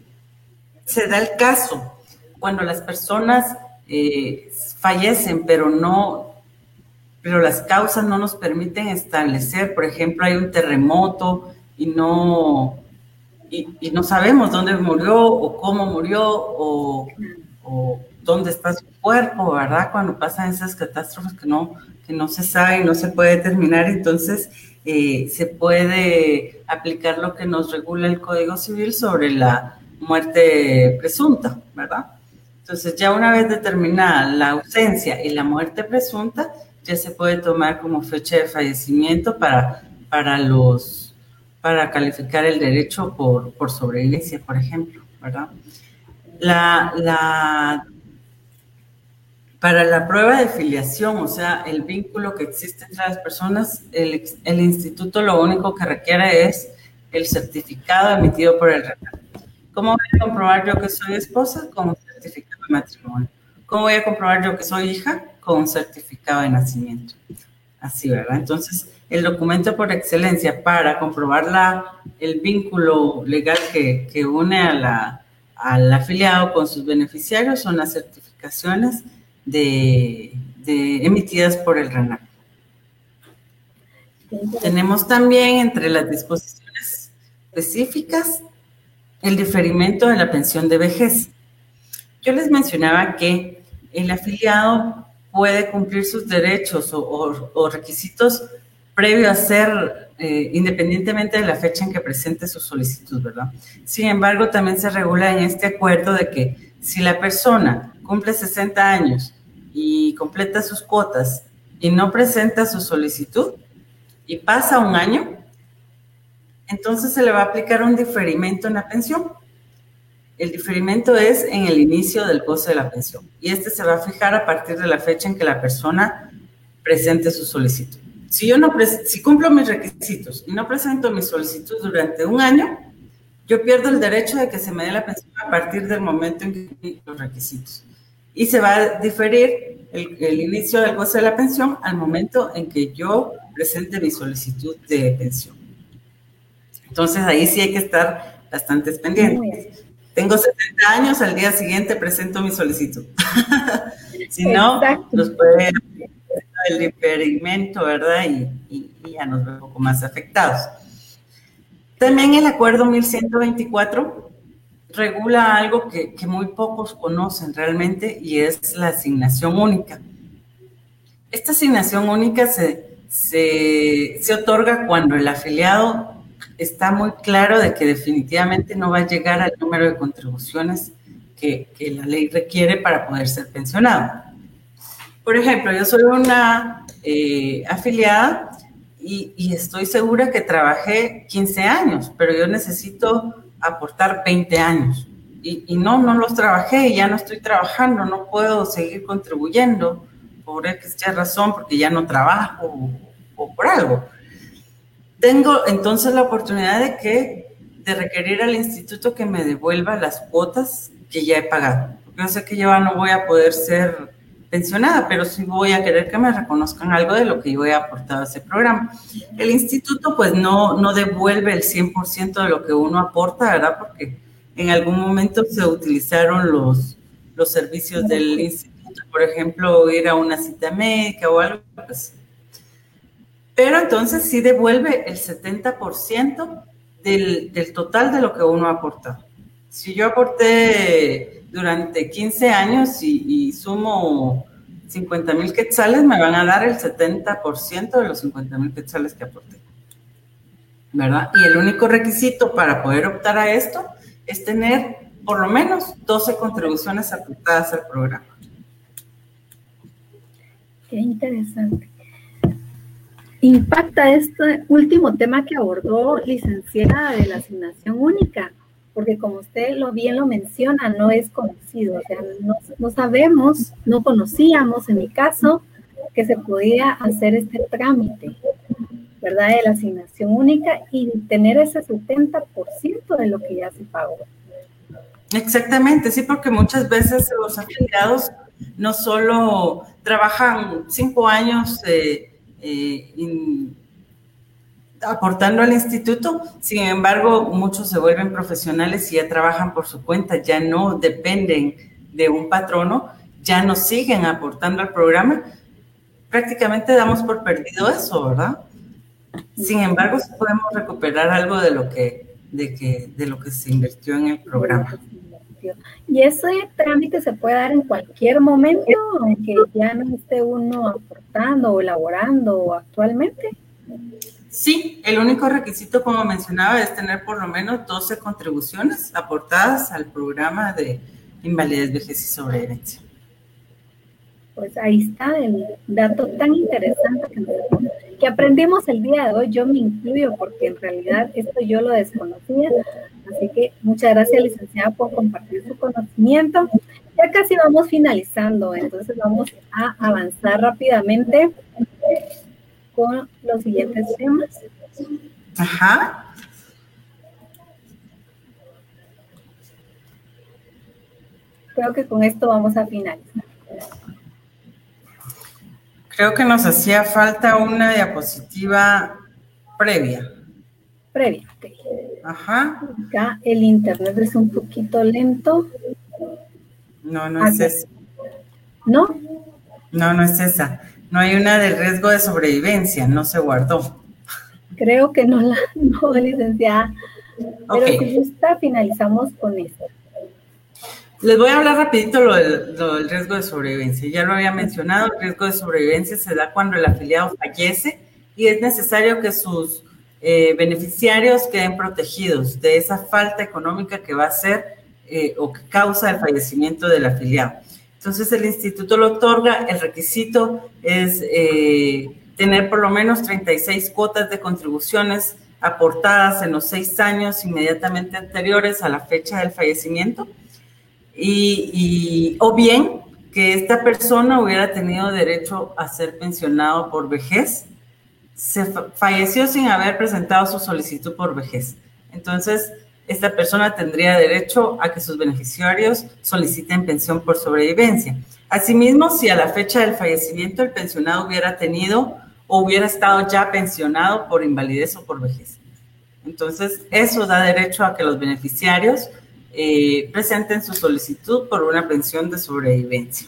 Speaker 2: se da el caso cuando las personas eh, fallecen, pero no, pero las causas no nos permiten establecer, por ejemplo, hay un terremoto y no, y, no sabemos dónde murió o cómo murió o, dónde está su cuerpo, ¿verdad? Cuando pasan esas catástrofes que no, que no se sabe y no se puede determinar, entonces eh, se puede aplicar lo que nos regula el Código Civil sobre la muerte presunta, ¿verdad? Entonces, ya una vez determinada la ausencia y la muerte presunta, ya se puede tomar como fecha de fallecimiento para, para los para calificar el derecho por, por sobrevivencia, por ejemplo, ¿verdad? La, la para la prueba de filiación, o sea, el vínculo que existe entre las personas, el, el instituto lo único que requiere es el certificado emitido por el rector. ¿Cómo voy a comprobar yo que soy esposa? Con un certificado de matrimonio. ¿Cómo voy a comprobar yo que soy hija? Con un certificado de nacimiento. Así, ¿verdad? Entonces, el documento por excelencia para comprobar la, el vínculo legal que, que une a la, al afiliado con sus beneficiarios son las certificaciones de, emitidas por el RENAC. Tenemos también entre las disposiciones específicas el diferimiento de la pensión de vejez. Yo les mencionaba que el afiliado puede cumplir sus derechos o, requisitos previo a ser, eh, independientemente de la fecha en que presente su solicitud, ¿verdad? Sin embargo, también se regula en este acuerdo de que si la persona cumple 60 años y completa sus cuotas y no presenta su solicitud y pasa un año, entonces se le va a aplicar un diferimento en la pensión. El diferimento es en el inicio del goce de la pensión y este se va a fijar a partir de la fecha en que la persona presente su solicitud. Si yo no si cumplo mis requisitos y no presento mi solicitud durante un año, yo pierdo el derecho de que se me dé la pensión a partir del momento en que cumplí los requisitos y se va a diferir el, inicio del goce de la pensión al momento en que yo presente mi solicitud de pensión. Entonces ahí sí hay que estar bastante pendientes. Tengo 70 años, al día siguiente presento mi solicitud. si no, nos puede el diferimiento, ¿verdad? Y, ya nos vemos un poco más afectados. También el acuerdo 1124 regula algo que, muy pocos conocen realmente y es la asignación única. Esta asignación única se, se, otorga cuando el afiliado está muy claro de que definitivamente no va a llegar al número de contribuciones que, la ley requiere para poder ser pensionado. Por ejemplo, yo soy una eh, afiliada y, estoy segura que trabajé 15 años, pero yo necesito aportar 20 años. Y, no, no los trabajé y ya no estoy trabajando, no puedo seguir contribuyendo por X razón, porque ya no trabajo o, por algo. Tengo entonces la oportunidad de que de requerir al instituto que me devuelva las cuotas que ya he pagado. Yo sé que yo no voy a poder ser pensionada, pero sí voy a querer que me reconozcan algo de lo que yo he aportado a ese programa. El instituto pues no, no devuelve el 100% de lo que uno aporta, ¿verdad? Porque en algún momento se utilizaron los, los servicios del instituto, por ejemplo, ir a una cita médica o algo, pues. Pero entonces sí devuelve el 70% del, del total de lo que uno ha aportado. Si yo aporté durante 15 años y, sumo 50 mil quetzales, me van a dar el 70% de los 50 mil quetzales que aporté. ¿Verdad? Y el único requisito para poder optar a esto es tener por lo menos 12 contribuciones aportadas al programa.
Speaker 1: Qué interesante. Impacta este último tema que abordó licenciada de la asignación única, porque como usted lo bien lo menciona, no es conocido, o sea, no, sabemos, no conocíamos en mi caso que se podía hacer este trámite, ¿verdad? De la asignación única y tener ese 70% de lo que ya se pagó.
Speaker 2: Exactamente, sí, porque muchas veces los afiliados no solo trabajan cinco años eh, eh, aportando al instituto. Sin embargo, muchos se vuelven profesionales y ya trabajan por su cuenta, ya no dependen de un patrono, ya no siguen aportando al programa. Prácticamente damos por perdido eso, ¿verdad? Sin embargo, podemos recuperar algo de lo que, de que, de lo que se invirtió en el programa.
Speaker 1: Y ese trámite se puede dar en cualquier momento, aunque ya no esté uno aportando o elaborando actualmente.
Speaker 2: Sí, el único requisito, como mencionaba, es tener por lo menos 12 contribuciones aportadas al programa de invalidez, vejez y sobrevivencia.
Speaker 1: Pues ahí está el dato tan interesante que, aprendimos el día de hoy. Yo me incluyo porque en realidad esto yo lo desconocía. Así que muchas gracias, licenciada, por compartir su conocimiento. Ya casi vamos finalizando, entonces vamos a avanzar rápidamente con los siguientes temas. Ajá. Creo que con esto vamos a finalizar.
Speaker 2: Creo que nos hacía falta una diapositiva previa.
Speaker 1: Previa, ok. Ajá. Acá el internet es un poquito lento.
Speaker 2: No, no es esa.
Speaker 1: ¿No?
Speaker 2: No, no es esa. No hay una del riesgo de sobrevivencia, no se guardó.
Speaker 1: Creo que no la, no, licenciada. Pero si gusta, finalizamos con esto.
Speaker 2: Les voy a hablar rapidito lo del, riesgo de sobrevivencia. Ya lo había mencionado, el riesgo de sobrevivencia se da cuando el afiliado fallece y es necesario que sus eh, beneficiarios queden protegidos de esa falta económica que va a ser eh, o que causa el fallecimiento del afiliado. Entonces el instituto lo otorga, el requisito es eh, tener por lo menos 36 cuotas de contribuciones aportadas en los seis años inmediatamente anteriores a la fecha del fallecimiento, y, o bien que esta persona hubiera tenido derecho a ser pensionado por vejez, se falleció sin haber presentado su solicitud por vejez. Entonces, esta persona tendría derecho a que sus beneficiarios soliciten pensión por sobrevivencia. Asimismo, si a la fecha del fallecimiento el pensionado hubiera tenido o hubiera estado ya pensionado por invalidez o por vejez. Entonces, eso da derecho a que los beneficiarios eh, presenten su solicitud por una pensión de sobrevivencia.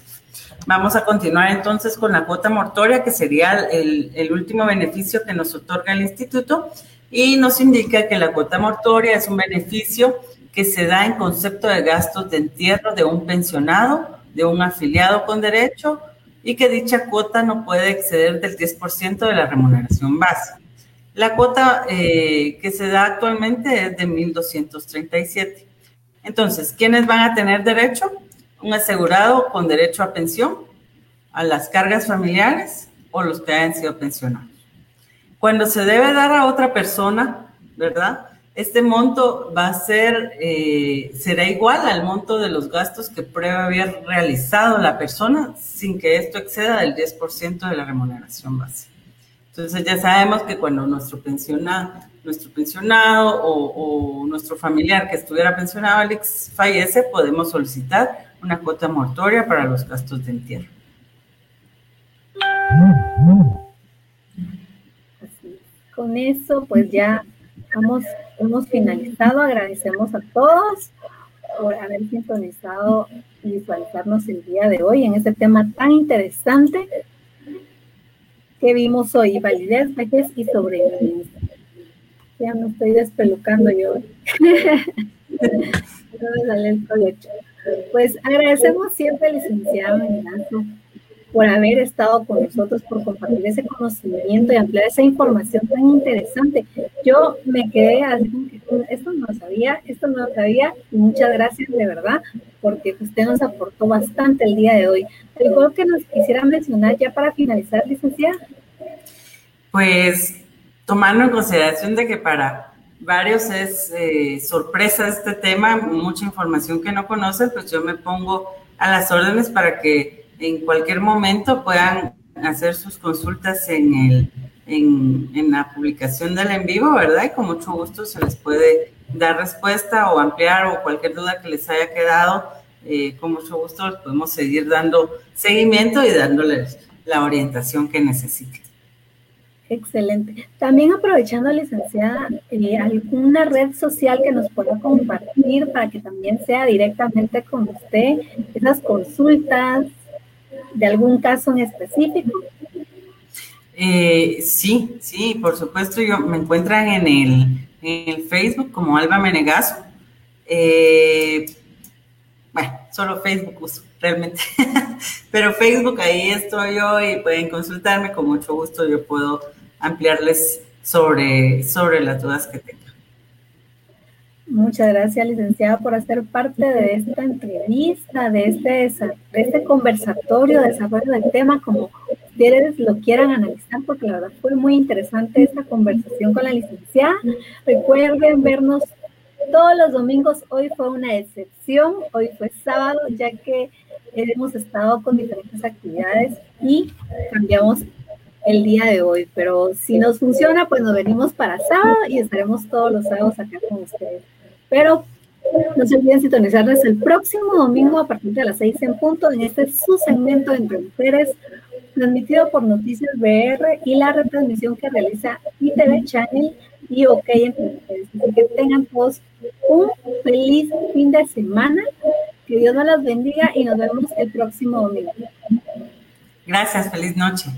Speaker 2: Vamos a continuar entonces con la cuota mortoria, que sería el, el último beneficio que nos otorga el instituto y nos indica que la cuota mortoria es un beneficio que se da en concepto de gastos de entierro de un pensionado, de un afiliado con derecho y que dicha cuota no puede exceder del 10% de la remuneración base. La cuota eh, que se da actualmente es de 1.237. Entonces, ¿quiénes van a tener derecho? Un asegurado con derecho a pensión, a las cargas familiares o los que hayan sido pensionados. Cuando se debe dar a otra persona, ¿verdad? Este monto va a ser, eh, será igual al monto de los gastos que puede haber realizado la persona sin que esto exceda del 10% de la remuneración base. Entonces ya sabemos que cuando nuestro pensionado, nuestro pensionado o, o nuestro familiar que estuviera pensionado, Alex, fallece, podemos solicitar una cuota mortoria para los gastos de entierro.
Speaker 1: Con eso, pues ya hemos, finalizado. Agradecemos a todos por haber sintonizado y visualizarnos el día de hoy en este tema tan interesante que vimos hoy, validez, vejez y sobrevivencia. Ya me estoy despelucando yo. pues agradecemos siempre al licenciado Ignacio por haber estado con nosotros, por compartir ese conocimiento y ampliar esa información tan interesante. Yo me quedé así esto no lo sabía, esto no lo sabía, y muchas gracias de verdad, porque usted nos aportó bastante el día de hoy. ¿Algo que nos quisiera mencionar ya para finalizar, licenciada?
Speaker 2: Pues tomando en consideración de que para varios es eh, sorpresa este tema, mucha información que no conocen, pues yo me pongo a las órdenes para que en cualquier momento puedan hacer sus consultas en, el, en, la publicación del en vivo, ¿verdad? Y con mucho gusto se les puede dar respuesta o ampliar o cualquier duda que les haya quedado, eh, con mucho gusto podemos seguir dando seguimiento y dándoles la orientación que necesiten.
Speaker 1: Excelente. También aprovechando, licenciada, eh, alguna red social que nos pueda compartir para que también sea directamente con usted esas consultas, de algún caso en específico?
Speaker 2: Eh, sí, sí, por supuesto, yo me encuentran en el, en el Facebook como Alba Menegazo. Eh, bueno, solo Facebook uso realmente, pero Facebook ahí estoy yo y pueden consultarme con mucho gusto, yo puedo ampliarles sobre, sobre las dudas que tengan.
Speaker 1: Muchas gracias, licenciada, por hacer parte de esta entrevista, de este, de este conversatorio, de desarrollo del tema, como ustedes lo quieran analizar, porque la verdad fue muy interesante esta conversación con la licenciada. Recuerden vernos todos los domingos. Hoy fue una excepción, hoy fue sábado, ya que hemos estado con diferentes actividades y cambiamos el día de hoy. Pero si nos funciona, pues nos venimos para sábado y estaremos todos los sábados acá con ustedes. Pero no se olviden sintonizarles el próximo domingo a partir de las seis en punto en este su segmento Entre Mujeres, transmitido por Noticias BR y la retransmisión que realiza ITV Channel y OK Entre Mujeres. Así que tengan todos un feliz fin de semana. Que Dios nos las bendiga y nos vemos el próximo domingo.
Speaker 2: Gracias, feliz noche.